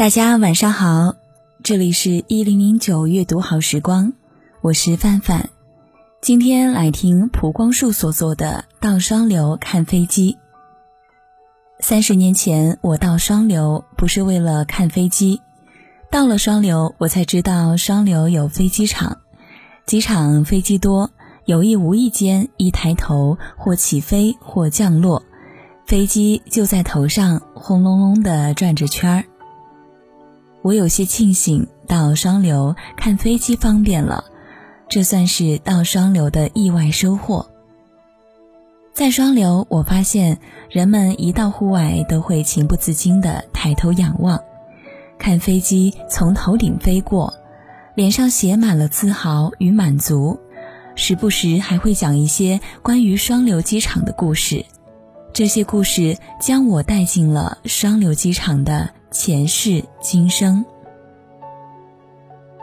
大家晚上好，这里是一零零九阅读好时光，我是范范，今天来听蒲光树所作的《到双流看飞机》。三十年前，我到双流不是为了看飞机，到了双流，我才知道双流有飞机场，机场飞机多，有意无意间一抬头，或起飞或降落，飞机就在头上轰隆隆的转着圈儿。我有些庆幸到双流看飞机方便了，这算是到双流的意外收获。在双流，我发现人们一到户外都会情不自禁地抬头仰望，看飞机从头顶飞过，脸上写满了自豪与满足，时不时还会讲一些关于双流机场的故事。这些故事将我带进了双流机场的前世今生。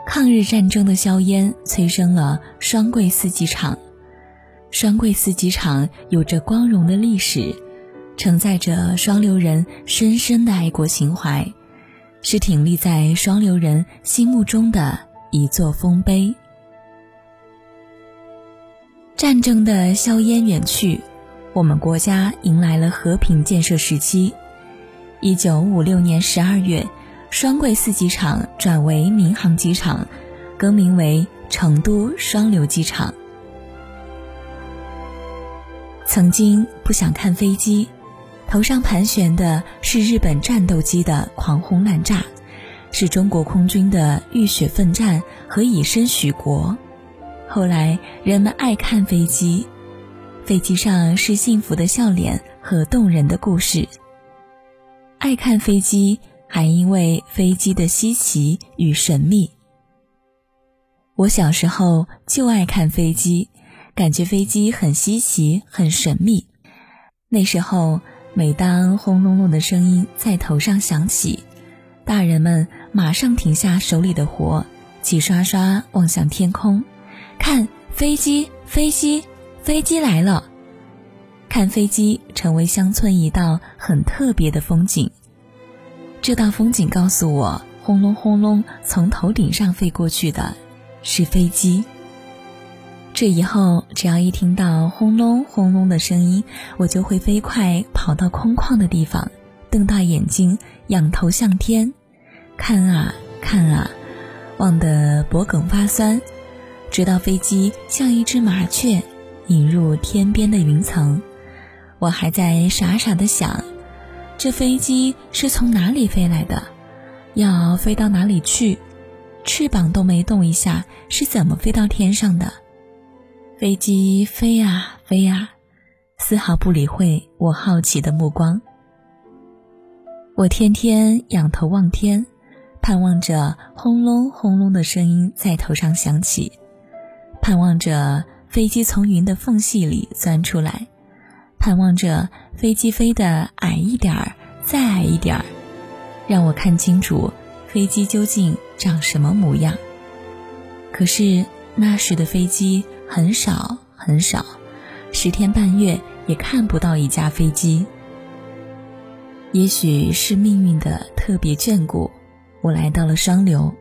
抗日战争的硝烟催生了双桂四机场。双桂四机场有着光荣的历史，承载着双流人深深的爱国情怀，是挺立在双流人心目中的一座丰碑。战争的硝烟远去，我们国家迎来了和平建设时期。一九五六年十二月，双桂四机场转为民航机场，更名为成都双流机场。曾经不想看飞机，头上盘旋的是日本战斗机的狂轰滥炸，是中国空军的浴血奋战和以身许国。后来人们爱看飞机，飞机上是幸福的笑脸和动人的故事。爱看飞机，还因为飞机的稀奇与神秘。我小时候就爱看飞机。感觉飞机很稀奇，很神秘。那时候，每当轰隆隆的声音在头上响起，大人们马上停下手里的活，齐刷刷望向天空，看飞机，飞机，飞机来了！看飞机成为乡村一道很特别的风景。这道风景告诉我，轰隆轰隆从头顶上飞过去的是飞机。这以后，只要一听到轰隆轰隆的声音，我就会飞快跑到空旷的地方，瞪大眼睛，仰头向天，看啊看啊，望得脖梗发酸，直到飞机像一只麻雀，引入天边的云层，我还在傻傻的想，这飞机是从哪里飞来的，要飞到哪里去，翅膀都没动一下，是怎么飞到天上的？飞机飞啊飞啊，丝毫不理会我好奇的目光。我天天仰头望天，盼望着轰隆轰隆的声音在头上响起，盼望着飞机从云的缝隙里钻出来，盼望着飞机飞得矮一点儿，再矮一点儿，让我看清楚飞机究竟长什么模样。可是那时的飞机。很少很少，十天半月也看不到一架飞机。也许是命运的特别眷顾，我来到了双流。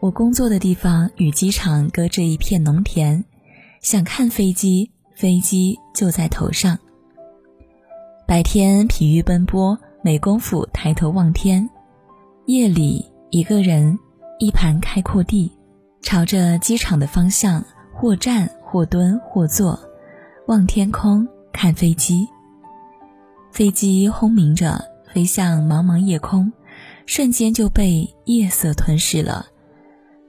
我工作的地方与机场隔着一片农田，想看飞机，飞机就在头上。白天疲于奔波，没工夫抬头望天；夜里一个人，一盘开阔地，朝着机场的方向。或站，或蹲，或坐，望天空，看飞机。飞机轰鸣着飞向茫茫夜空，瞬间就被夜色吞噬了。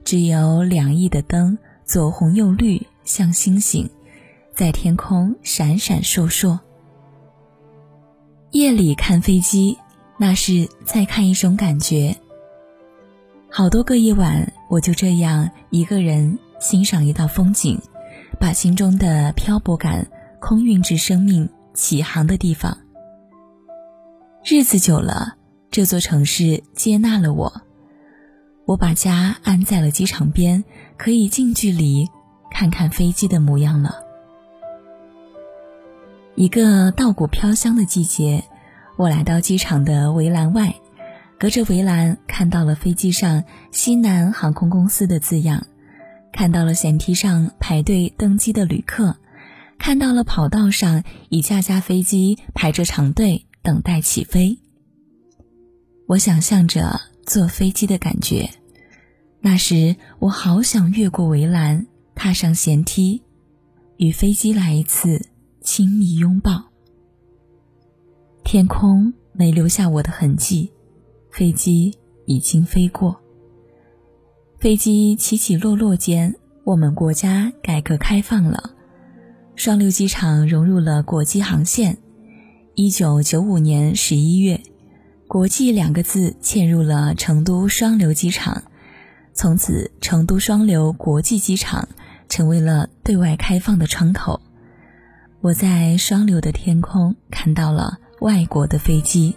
只有两翼的灯，左红右绿，像星星，在天空闪闪烁烁。夜里看飞机，那是在看一种感觉。好多个夜晚，我就这样一个人欣赏一道风景，把心中的漂泊感空运至生命起航的地方。日子久了，这座城市接纳了我，我把家安在了机场边，可以近距离看看飞机的模样了。一个稻谷飘香的季节，我来到机场的围栏外。隔着围栏看到了飞机上西南航空公司的字样，看到了舷梯上排队登机的旅客，看到了跑道上一架架飞机排着长队等待起飞。我想象着坐飞机的感觉，那时我好想越过围栏，踏上舷梯，与飞机来一次亲密拥抱。天空没留下我的痕迹。飞机已经飞过。飞机起起落落间，我们国家改革开放了，双流机场融入了国际航线。一九九五年十一月，“国际”两个字嵌入了成都双流机场，从此成都双流国际机场成为了对外开放的窗口。我在双流的天空看到了外国的飞机。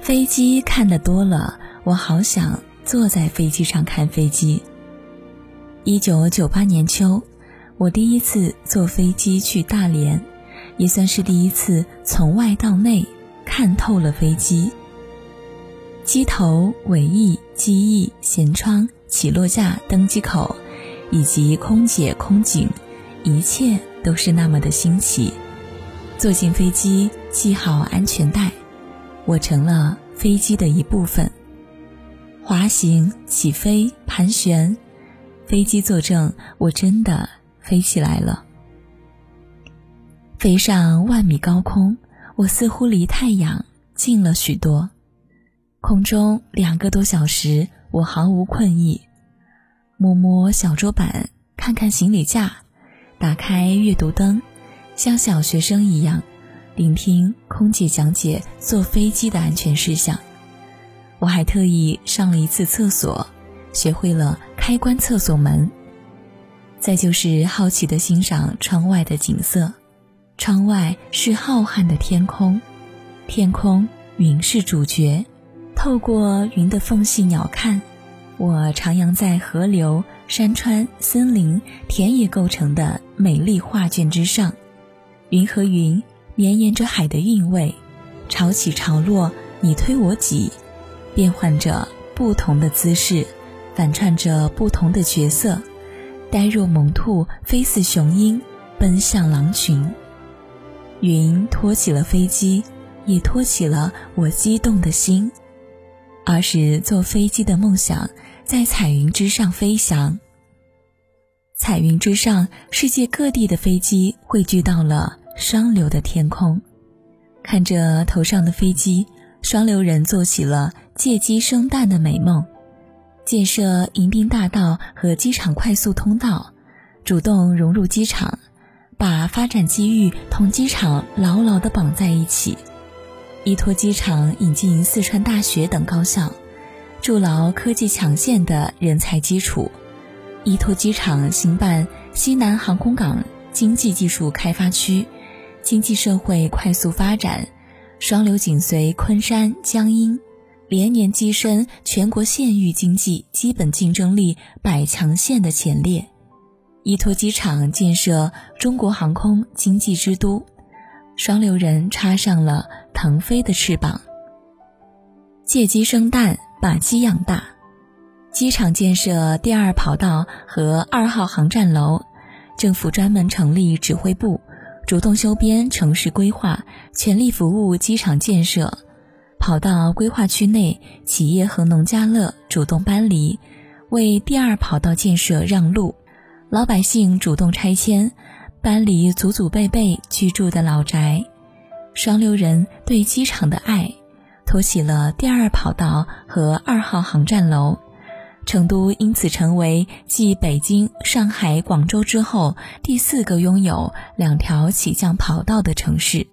飞机看得多了，我好想坐在飞机上看飞机。一九九八年秋，我第一次坐飞机去大连，也算是第一次从外到内看透了飞机。机头、尾翼、机翼、舷窗、起落架、登机口，以及空姐、空警，一切都是那么的新奇。坐进飞机，系好安全带。我成了飞机的一部分，滑行、起飞、盘旋，飞机作证，我真的飞起来了。飞上万米高空，我似乎离太阳近了许多。空中两个多小时，我毫无困意，摸摸小桌板，看看行李架，打开阅读灯，像小学生一样。聆听空姐讲解坐飞机的安全事项，我还特意上了一次厕所，学会了开关厕所门。再就是好奇的欣赏窗外的景色，窗外是浩瀚的天空，天空云是主角，透过云的缝隙鸟瞰，我徜徉在河流、山川、森林、田野构成的美丽画卷之上，云和云。绵延着海的韵味，潮起潮落，你推我挤，变换着不同的姿势，反串着不同的角色，呆若萌兔，飞似雄鹰，奔向狼群。云托起了飞机，也托起了我激动的心。儿时坐飞机的梦想，在彩云之上飞翔。彩云之上，世界各地的飞机汇聚到了。双流的天空，看着头上的飞机，双流人做起了借机生蛋的美梦。建设迎宾大道和机场快速通道，主动融入机场，把发展机遇同机场牢牢地绑在一起。依托机场引进四川大学等高校，筑牢科技强线的人才基础。依托机场兴办西南航空港经济技术开发区。经济社会快速发展，双流紧随昆山、江阴，连年跻身全国县域经济基本竞争力百强县的前列。依托机场建设中国航空经济之都，双流人插上了腾飞的翅膀。借鸡生蛋，把鸡养大。机场建设第二跑道和二号航站楼，政府专门成立指挥部。主动修编城市规划，全力服务机场建设。跑道规划区内企业和农家乐主动搬离，为第二跑道建设让路。老百姓主动拆迁，搬离祖祖辈辈居住的老宅。双流人对机场的爱，托起了第二跑道和二号航站楼。成都因此成为继北京、上海、广州之后第四个拥有两条起降跑道的城市。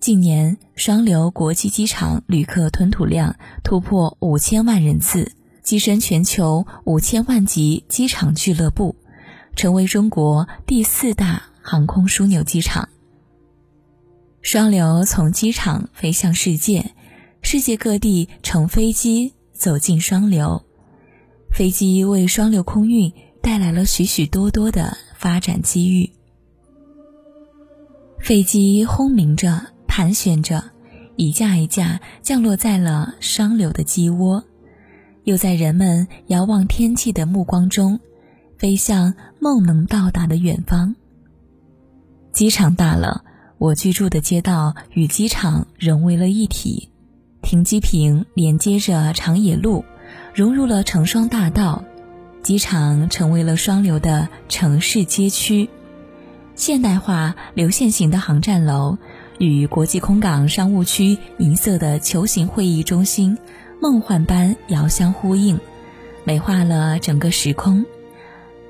近年，双流国际机场旅客吞吐量突破五千万人次，跻身全球五千万级机场俱乐部，成为中国第四大航空枢纽机场。双流从机场飞向世界，世界各地乘飞机走进双流，飞机为双流空运带来了许许多多的发展机遇。飞机轰鸣着，盘旋着，一架一架降落在了双流的机窝，又在人们遥望天际的目光中，飞向梦能到达的远方。机场大了，我居住的街道与机场融为了一体，停机坪连接着长野路，融入了成双大道，机场成为了双流的城市街区。现代化流线型的航站楼与国际空港商务区银色的球形会议中心，梦幻般遥相呼应，美化了整个时空。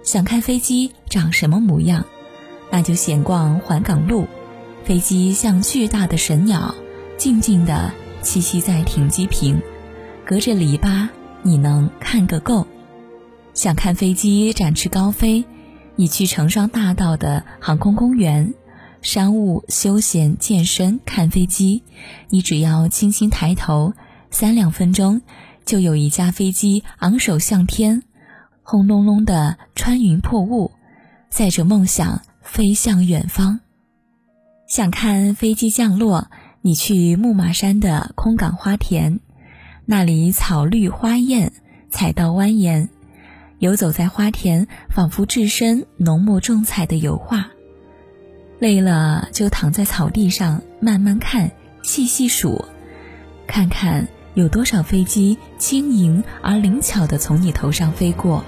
想看飞机长什么模样，那就闲逛环港路。飞机像巨大的神鸟，静静地栖息在停机坪，隔着篱笆，你能看个够。想看飞机展翅高飞。你去成双大道的航空公园，商务、休闲、健身、看飞机，你只要轻轻抬头，三两分钟，就有一架飞机昂首向天，轰隆隆的穿云破雾，载着梦想飞向远方。想看飞机降落，你去木马山的空港花田，那里草绿花艳，彩道蜿蜒。游走在花田，仿佛置身浓墨重彩的油画。累了就躺在草地上慢慢看，细细数，看看有多少飞机轻盈而灵巧地从你头上飞过，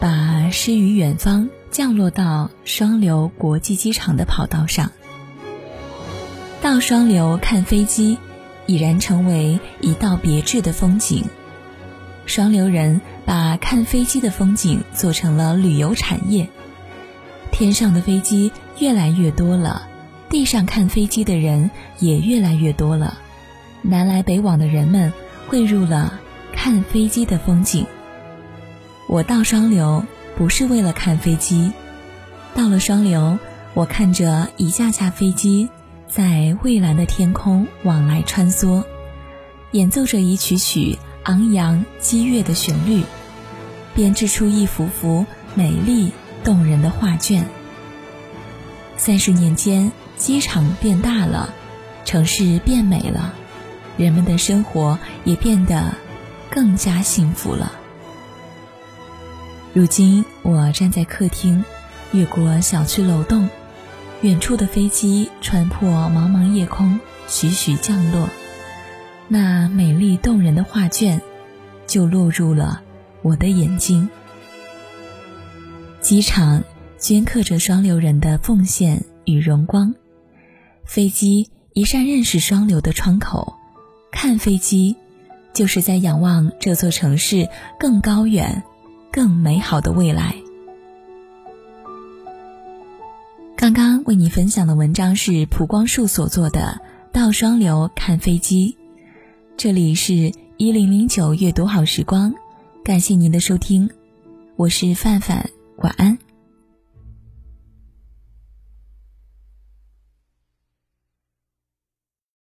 把诗与远方降落到双流国际机场的跑道上。到双流看飞机，已然成为一道别致的风景。双流人。把看飞机的风景做成了旅游产业，天上的飞机越来越多了，地上看飞机的人也越来越多了，南来北往的人们汇入了看飞机的风景。我到双流不是为了看飞机，到了双流，我看着一架架飞机在蔚蓝的天空往来穿梭，演奏着一曲曲昂扬激越的旋律。编织出一幅幅美丽动人的画卷。三十年间，机场变大了，城市变美了，人们的生活也变得更加幸福了。如今，我站在客厅，越过小区楼栋，远处的飞机穿破茫茫夜空，徐徐降落，那美丽动人的画卷就落入了。我的眼睛，机场镌刻着双流人的奉献与荣光。飞机一扇认识双流的窗口，看飞机，就是在仰望这座城市更高远、更美好的未来。为你分享的文章是蒲光树所做的《到双流看飞机》，这里是一零零九阅读好时光。感谢您的收听，我是范范，晚安。